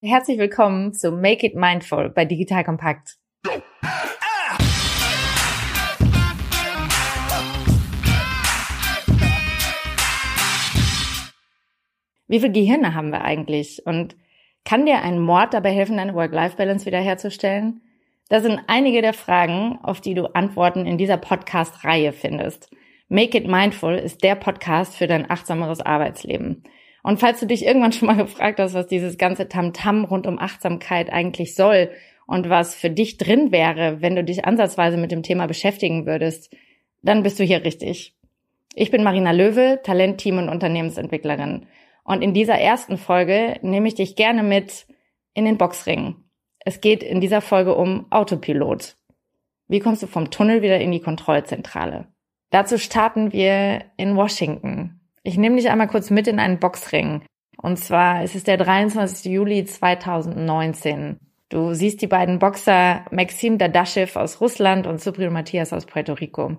Herzlich willkommen zu Make It Mindful bei Digital Kompakt. Wie viele Gehirne haben wir eigentlich? Und kann dir ein Mord dabei helfen, deine Work-Life-Balance wiederherzustellen? Das sind einige der Fragen, auf die du Antworten in dieser Podcast-Reihe findest. Make It Mindful ist der Podcast für dein achtsameres Arbeitsleben. Und falls du dich irgendwann schon mal gefragt hast, was dieses ganze Tamtam rund um Achtsamkeit eigentlich soll und was für dich drin wäre, wenn du dich ansatzweise mit dem Thema beschäftigen würdest, dann bist du hier richtig. Ich bin Marina Löwe, Talent, Team und Unternehmensentwicklerin. Und in dieser ersten Folge nehme ich dich gerne mit in den Boxring. Es geht in dieser Folge um Autopilot. Wie kommst du vom Tunnel wieder in die Kontrollzentrale? Dazu starten wir in Washington. Ich nehme dich einmal kurz mit in einen Boxring. Und zwar ist es der 23. Juli 2019. Du siehst die beiden Boxer Maxim Dadashev aus Russland und Supril Matthias aus Puerto Rico.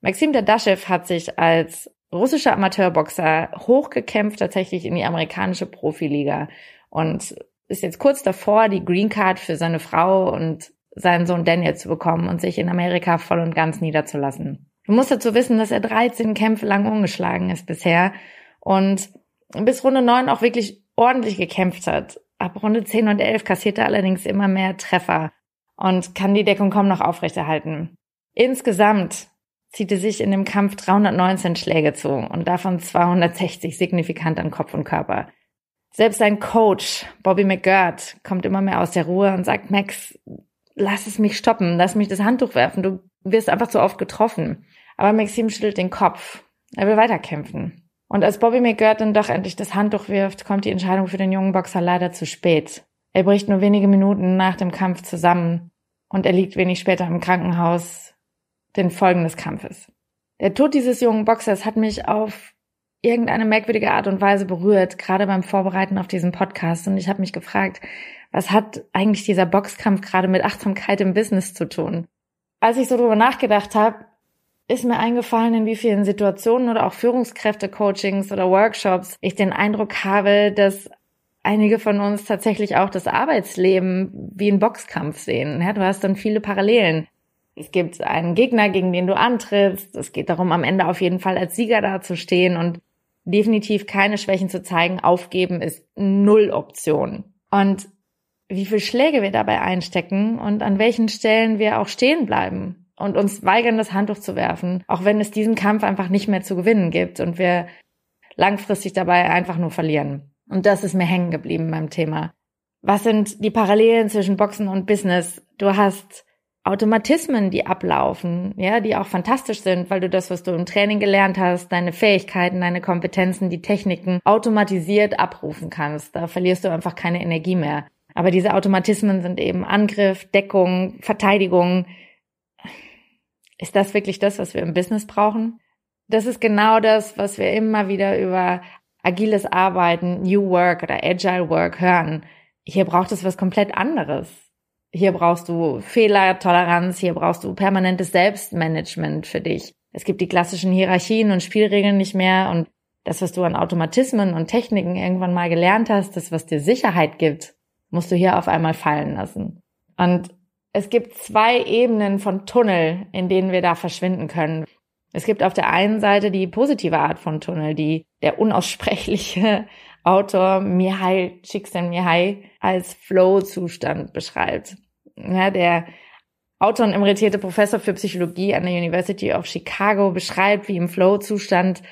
Maxim Dadashev hat sich als russischer Amateurboxer hochgekämpft tatsächlich in die amerikanische Profiliga und ist jetzt kurz davor, die Green Card für seine Frau und seinen Sohn Daniel zu bekommen und sich in Amerika voll und ganz niederzulassen. Du musst dazu wissen, dass er 13 Kämpfe lang ungeschlagen ist bisher und bis Runde 9 auch wirklich ordentlich gekämpft hat. Ab Runde 10 und 11 kassiert er allerdings immer mehr Treffer und kann die Deckung kaum noch aufrechterhalten. Insgesamt zieht er sich in dem Kampf 319 Schläge zu und davon 260 signifikant an Kopf und Körper. Selbst sein Coach, Bobby McGirt, kommt immer mehr aus der Ruhe und sagt, Max, lass es mich stoppen, lass mich das Handtuch werfen, du wirst einfach zu oft getroffen. Aber Maxim schüttelt den Kopf. Er will weiterkämpfen. Und als Bobby McGirt dann doch endlich das Handtuch wirft, kommt die Entscheidung für den jungen Boxer leider zu spät. Er bricht nur wenige Minuten nach dem Kampf zusammen und er liegt wenig später im Krankenhaus den Folgen des Kampfes. Der Tod dieses jungen Boxers hat mich auf irgendeine merkwürdige Art und Weise berührt, gerade beim Vorbereiten auf diesen Podcast. Und ich habe mich gefragt, was hat eigentlich dieser Boxkampf gerade mit Achtsamkeit im Business zu tun? Als ich so drüber nachgedacht habe, ist mir eingefallen, in wie vielen Situationen oder auch Führungskräfte-Coachings oder Workshops ich den Eindruck habe, dass einige von uns tatsächlich auch das Arbeitsleben wie einen Boxkampf sehen. Ja, du hast dann viele Parallelen. Es gibt einen Gegner, gegen den du antrittst. Es geht darum, am Ende auf jeden Fall als Sieger dazustehen und definitiv keine Schwächen zu zeigen. Aufgeben ist null Option. Und wie viel Schläge wir dabei einstecken und an welchen Stellen wir auch stehen bleiben und uns weigern, das Handtuch zu werfen, auch wenn es diesen Kampf einfach nicht mehr zu gewinnen gibt und wir langfristig dabei einfach nur verlieren. Und das ist mir hängen geblieben beim Thema. Was sind die Parallelen zwischen Boxen und Business? Du hast Automatismen, die ablaufen, ja, die auch fantastisch sind, weil du das, was du im Training gelernt hast, deine Fähigkeiten, deine Kompetenzen, die Techniken automatisiert abrufen kannst. Da verlierst du einfach keine Energie mehr. Aber diese Automatismen sind eben Angriff, Deckung, Verteidigung, ist das wirklich das, was wir im Business brauchen? Das ist genau das, was wir immer wieder über agiles Arbeiten, New Work oder Agile Work hören. Hier braucht es was komplett anderes. Hier brauchst du Fehlertoleranz, hier brauchst du permanentes Selbstmanagement für dich. Es gibt die klassischen Hierarchien und Spielregeln nicht mehr und das, was du an Automatismen und Techniken irgendwann mal gelernt hast, das, was dir Sicherheit gibt, musst du hier auf einmal fallen lassen. Und es gibt zwei Ebenen von Tunnel, in denen wir da verschwinden können. Es gibt auf der einen Seite die positive Art von Tunnel, die der unaussprechliche Autor Mihai Csikszentmihalyi als Flow-Zustand beschreibt. Ja, der Autor und emeritierte Professor für Psychologie an der University of Chicago beschreibt, wie im Flow-Zustand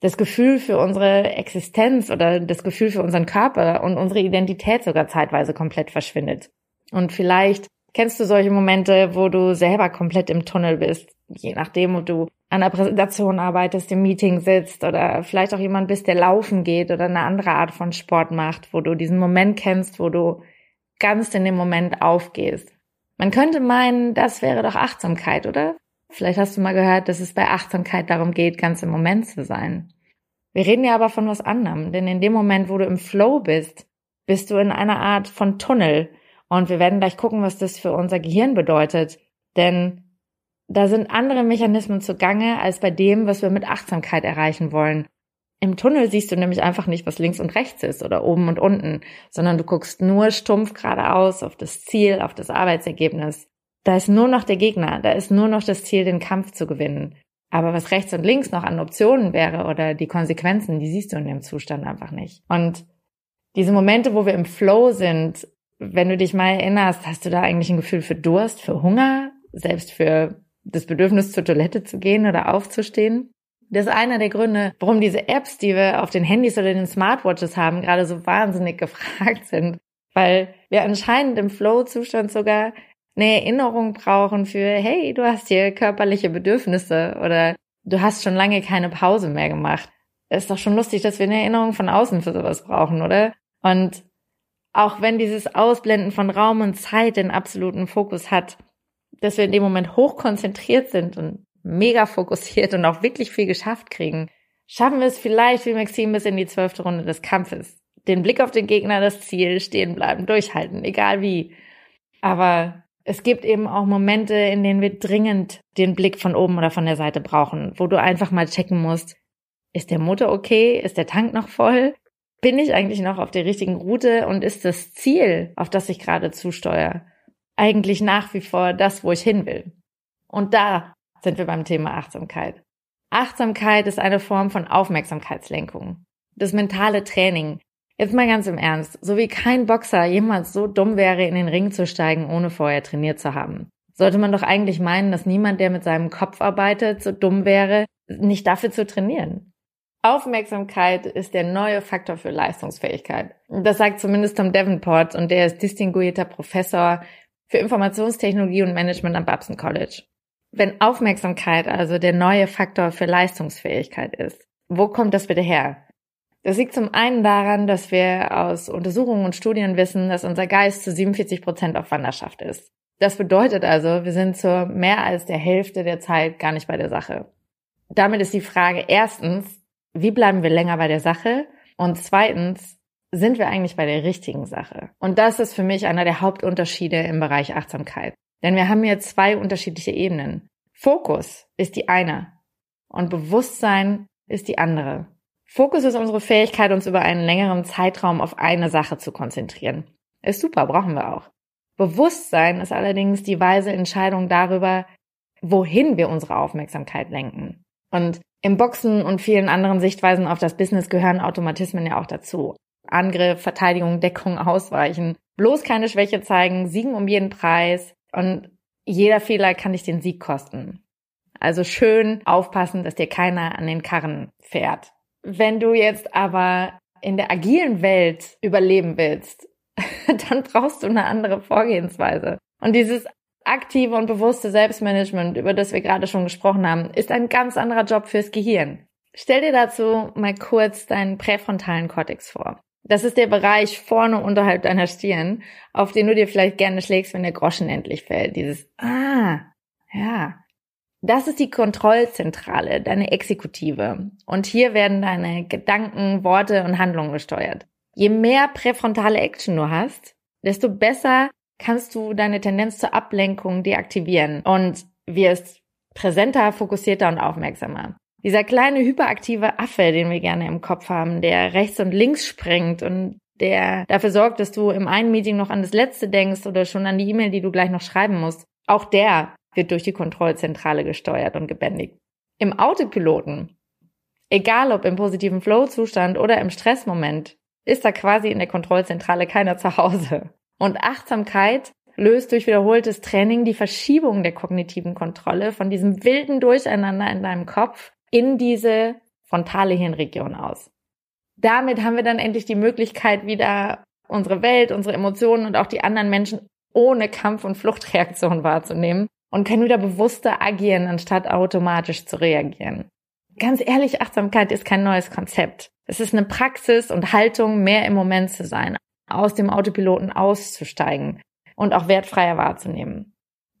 das Gefühl für unsere Existenz oder das Gefühl für unseren Körper und unsere Identität sogar zeitweise komplett verschwindet. Und vielleicht Kennst du solche Momente, wo du selber komplett im Tunnel bist? Je nachdem, ob du an einer Präsentation arbeitest, im Meeting sitzt oder vielleicht auch jemand bist, der laufen geht oder eine andere Art von Sport macht, wo du diesen Moment kennst, wo du ganz in dem Moment aufgehst. Man könnte meinen, das wäre doch Achtsamkeit, oder? Vielleicht hast du mal gehört, dass es bei Achtsamkeit darum geht, ganz im Moment zu sein. Wir reden ja aber von was anderem, denn in dem Moment, wo du im Flow bist, bist du in einer Art von Tunnel, und wir werden gleich gucken, was das für unser Gehirn bedeutet. Denn da sind andere Mechanismen zugange als bei dem, was wir mit Achtsamkeit erreichen wollen. Im Tunnel siehst du nämlich einfach nicht, was links und rechts ist oder oben und unten, sondern du guckst nur stumpf geradeaus auf das Ziel, auf das Arbeitsergebnis. Da ist nur noch der Gegner, da ist nur noch das Ziel, den Kampf zu gewinnen. Aber was rechts und links noch an Optionen wäre oder die Konsequenzen, die siehst du in dem Zustand einfach nicht. Und diese Momente, wo wir im Flow sind, wenn du dich mal erinnerst, hast du da eigentlich ein Gefühl für Durst, für Hunger, selbst für das Bedürfnis zur Toilette zu gehen oder aufzustehen? Das ist einer der Gründe, warum diese Apps, die wir auf den Handys oder den Smartwatches haben, gerade so wahnsinnig gefragt sind. Weil wir anscheinend im Flow-Zustand sogar eine Erinnerung brauchen für, hey, du hast hier körperliche Bedürfnisse oder du hast schon lange keine Pause mehr gemacht. Ist doch schon lustig, dass wir eine Erinnerung von außen für sowas brauchen, oder? Und auch wenn dieses Ausblenden von Raum und Zeit den absoluten Fokus hat, dass wir in dem Moment hoch konzentriert sind und mega fokussiert und auch wirklich viel geschafft kriegen, schaffen wir es vielleicht wie Maxim bis in die zwölfte Runde des Kampfes. Den Blick auf den Gegner, das Ziel, stehen bleiben, durchhalten, egal wie. Aber es gibt eben auch Momente, in denen wir dringend den Blick von oben oder von der Seite brauchen, wo du einfach mal checken musst, ist der Motor okay? Ist der Tank noch voll? Bin ich eigentlich noch auf der richtigen Route und ist das Ziel, auf das ich gerade zusteuere, eigentlich nach wie vor das, wo ich hin will? Und da sind wir beim Thema Achtsamkeit. Achtsamkeit ist eine Form von Aufmerksamkeitslenkung. Das mentale Training. Jetzt mal ganz im Ernst. So wie kein Boxer jemals so dumm wäre, in den Ring zu steigen, ohne vorher trainiert zu haben. Sollte man doch eigentlich meinen, dass niemand, der mit seinem Kopf arbeitet, so dumm wäre, nicht dafür zu trainieren. Aufmerksamkeit ist der neue Faktor für Leistungsfähigkeit. Das sagt zumindest Tom Davenport und der ist distinguierter Professor für Informationstechnologie und Management am Babson College. Wenn Aufmerksamkeit also der neue Faktor für Leistungsfähigkeit ist, wo kommt das bitte her? Das liegt zum einen daran, dass wir aus Untersuchungen und Studien wissen, dass unser Geist zu 47 Prozent auf Wanderschaft ist. Das bedeutet also, wir sind zur mehr als der Hälfte der Zeit gar nicht bei der Sache. Damit ist die Frage erstens, wie bleiben wir länger bei der Sache? Und zweitens, sind wir eigentlich bei der richtigen Sache? Und das ist für mich einer der Hauptunterschiede im Bereich Achtsamkeit. Denn wir haben hier zwei unterschiedliche Ebenen. Fokus ist die eine und Bewusstsein ist die andere. Fokus ist unsere Fähigkeit, uns über einen längeren Zeitraum auf eine Sache zu konzentrieren. Ist super, brauchen wir auch. Bewusstsein ist allerdings die weise Entscheidung darüber, wohin wir unsere Aufmerksamkeit lenken. Und im Boxen und vielen anderen Sichtweisen auf das Business gehören Automatismen ja auch dazu. Angriff, Verteidigung, Deckung, Ausweichen. Bloß keine Schwäche zeigen, siegen um jeden Preis. Und jeder Fehler kann dich den Sieg kosten. Also schön aufpassen, dass dir keiner an den Karren fährt. Wenn du jetzt aber in der agilen Welt überleben willst, dann brauchst du eine andere Vorgehensweise. Und dieses aktive und bewusste Selbstmanagement, über das wir gerade schon gesprochen haben, ist ein ganz anderer Job fürs Gehirn. Stell dir dazu mal kurz deinen präfrontalen Kortex vor. Das ist der Bereich vorne unterhalb deiner Stirn, auf den du dir vielleicht gerne schlägst, wenn der Groschen endlich fällt. Dieses Ah, ja. Das ist die Kontrollzentrale, deine Exekutive. Und hier werden deine Gedanken, Worte und Handlungen gesteuert. Je mehr präfrontale Action du hast, desto besser kannst du deine Tendenz zur Ablenkung deaktivieren und wirst präsenter, fokussierter und aufmerksamer. Dieser kleine hyperaktive Affe, den wir gerne im Kopf haben, der rechts und links springt und der dafür sorgt, dass du im einen Meeting noch an das letzte denkst oder schon an die E-Mail, die du gleich noch schreiben musst. Auch der wird durch die Kontrollzentrale gesteuert und gebändigt. Im Autopiloten, egal ob im positiven Flow-Zustand oder im Stressmoment, ist da quasi in der Kontrollzentrale keiner zu Hause. Und Achtsamkeit löst durch wiederholtes Training die Verschiebung der kognitiven Kontrolle von diesem wilden Durcheinander in deinem Kopf in diese frontale Hirnregion aus. Damit haben wir dann endlich die Möglichkeit, wieder unsere Welt, unsere Emotionen und auch die anderen Menschen ohne Kampf- und Fluchtreaktion wahrzunehmen und können wieder bewusster agieren, anstatt automatisch zu reagieren. Ganz ehrlich, Achtsamkeit ist kein neues Konzept. Es ist eine Praxis und Haltung, mehr im Moment zu sein, aus dem Autopiloten auszusteigen und auch wertfreier wahrzunehmen.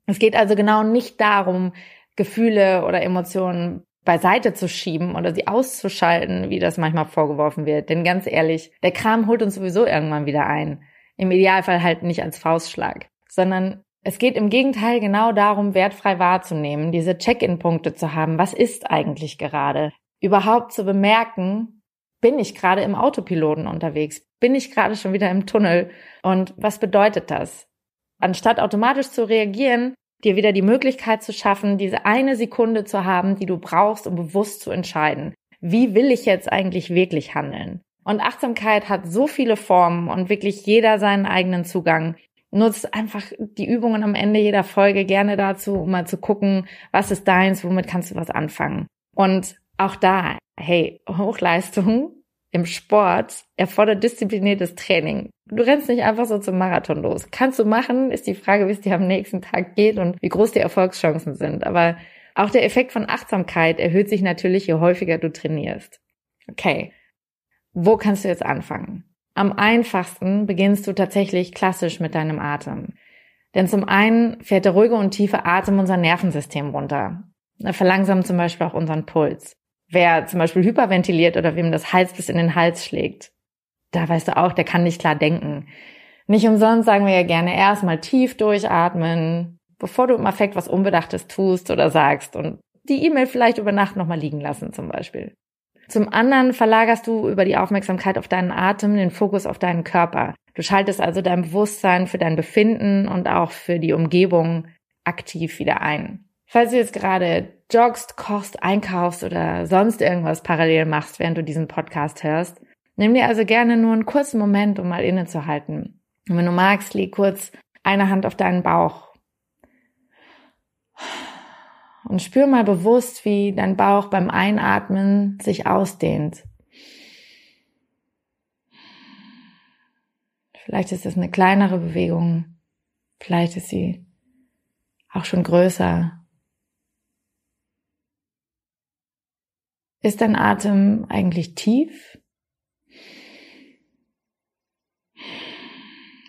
Es geht also genau nicht darum, Gefühle oder Emotionen beiseite zu schieben oder sie auszuschalten, wie das manchmal vorgeworfen wird. Denn ganz ehrlich, der Kram holt uns sowieso irgendwann wieder ein. Im Idealfall halt nicht als Faustschlag, sondern es geht im Gegenteil genau darum, wertfrei wahrzunehmen, diese Check-in-Punkte zu haben. Was ist eigentlich gerade? Überhaupt zu bemerken, Bin ich gerade im Autopiloten unterwegs? Bin ich gerade schon wieder im Tunnel? Und was bedeutet das? Anstatt automatisch zu reagieren, dir wieder die Möglichkeit zu schaffen, diese eine Sekunde zu haben, die du brauchst, um bewusst zu entscheiden. Wie will ich jetzt eigentlich wirklich handeln? Und Achtsamkeit hat so viele Formen und wirklich jeder seinen eigenen Zugang. Nutzt einfach die Übungen am Ende jeder Folge gerne dazu, um mal zu gucken, was ist deins, womit kannst du was anfangen. Und auch da, hey, Hochleistung im Sport erfordert diszipliniertes Training. Du rennst nicht einfach so zum Marathon los. Kannst du machen, ist die Frage, wie es dir am nächsten Tag geht und wie groß die Erfolgschancen sind. Aber auch der Effekt von Achtsamkeit erhöht sich natürlich, je häufiger du trainierst. Okay, wo kannst du jetzt anfangen? Am einfachsten beginnst du tatsächlich klassisch mit deinem Atem. Denn zum einen fährt der ruhige und tiefe Atem unser Nervensystem runter. Er verlangsamt zum Beispiel auch unseren Puls. Wer zum Beispiel hyperventiliert oder wem das Hals bis in den Hals schlägt, da weißt du auch, der kann nicht klar denken. Nicht umsonst sagen wir ja gerne erstmal tief durchatmen, bevor du im Affekt was Unbedachtes tust oder sagst und die E-Mail vielleicht über Nacht nochmal liegen lassen zum Beispiel. Zum anderen verlagerst du über die Aufmerksamkeit auf deinen Atem den Fokus auf deinen Körper. Du schaltest also dein Bewusstsein für dein Befinden und auch für die Umgebung aktiv wieder ein. Falls du jetzt gerade joggst, kochst, einkaufst oder sonst irgendwas parallel machst, während du diesen Podcast hörst, nimm dir also gerne nur einen kurzen Moment, um mal innezuhalten. Und wenn du magst, leg kurz eine Hand auf deinen Bauch und spür mal bewusst, wie dein Bauch beim Einatmen sich ausdehnt. Vielleicht ist es eine kleinere Bewegung, vielleicht ist sie auch schon größer. Ist dein Atem eigentlich tief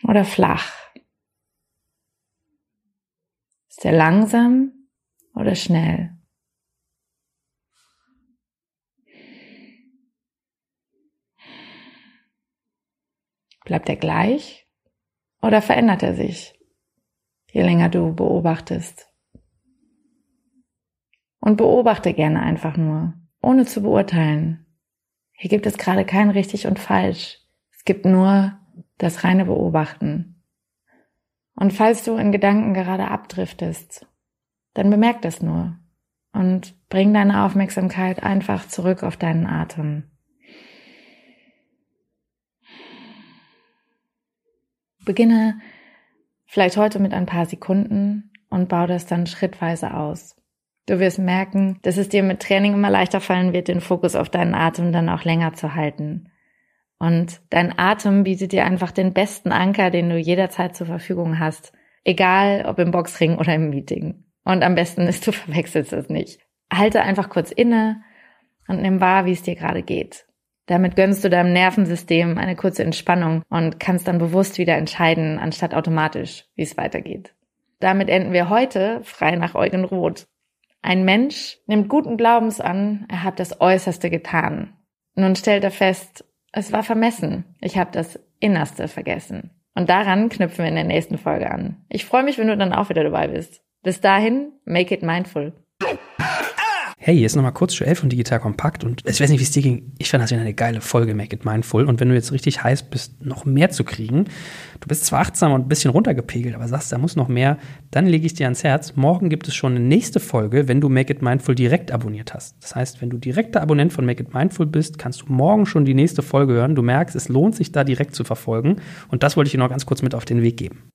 oder flach? Ist er langsam oder schnell? Bleibt er gleich oder verändert er sich, je länger du beobachtest? Und beobachte gerne einfach nur, ohne zu beurteilen. Hier gibt es gerade kein richtig und falsch. Es gibt nur das reine Beobachten. Und falls du in Gedanken gerade abdriftest, dann bemerk das nur und bring deine Aufmerksamkeit einfach zurück auf deinen Atem. Beginne vielleicht heute mit ein paar Sekunden und baue das dann schrittweise aus. Du wirst merken, dass es dir mit Training immer leichter fallen wird, den Fokus auf deinen Atem dann auch länger zu halten. Und dein Atem bietet dir einfach den besten Anker, den du jederzeit zur Verfügung hast. Egal ob im Boxring oder im Meeting. Und am besten ist, du verwechselst es nicht. Halte einfach kurz inne und nimm wahr, wie es dir gerade geht. Damit gönnst du deinem Nervensystem eine kurze Entspannung und kannst dann bewusst wieder entscheiden, anstatt automatisch, wie es weitergeht. Damit enden wir heute frei nach Eugen Roth. Ein Mensch nimmt guten Glaubens an, er hat das Äußerste getan. Nun stellt er fest, es war vermessen, ich habe das Innerste vergessen. Und daran knüpfen wir in der nächsten Folge an. Ich freue mich, wenn du dann auch wieder dabei bist. Bis dahin, make it mindful. Hey, hier ist nochmal kurz Joel von Digital Kompakt und ich weiß nicht, wie es dir ging. Ich fand das wieder eine geile Folge, Make It Mindful. Und wenn du jetzt richtig heiß bist, noch mehr zu kriegen, du bist zwar achtsam und ein bisschen runtergepegelt, aber sagst, da muss noch mehr, dann lege ich dir ans Herz. Morgen gibt es schon eine nächste Folge, wenn du Make It Mindful direkt abonniert hast. Das heißt, wenn du direkter Abonnent von Make It Mindful bist, kannst du morgen schon die nächste Folge hören. Du merkst, es lohnt sich da direkt zu verfolgen. Und das wollte ich dir noch ganz kurz mit auf den Weg geben.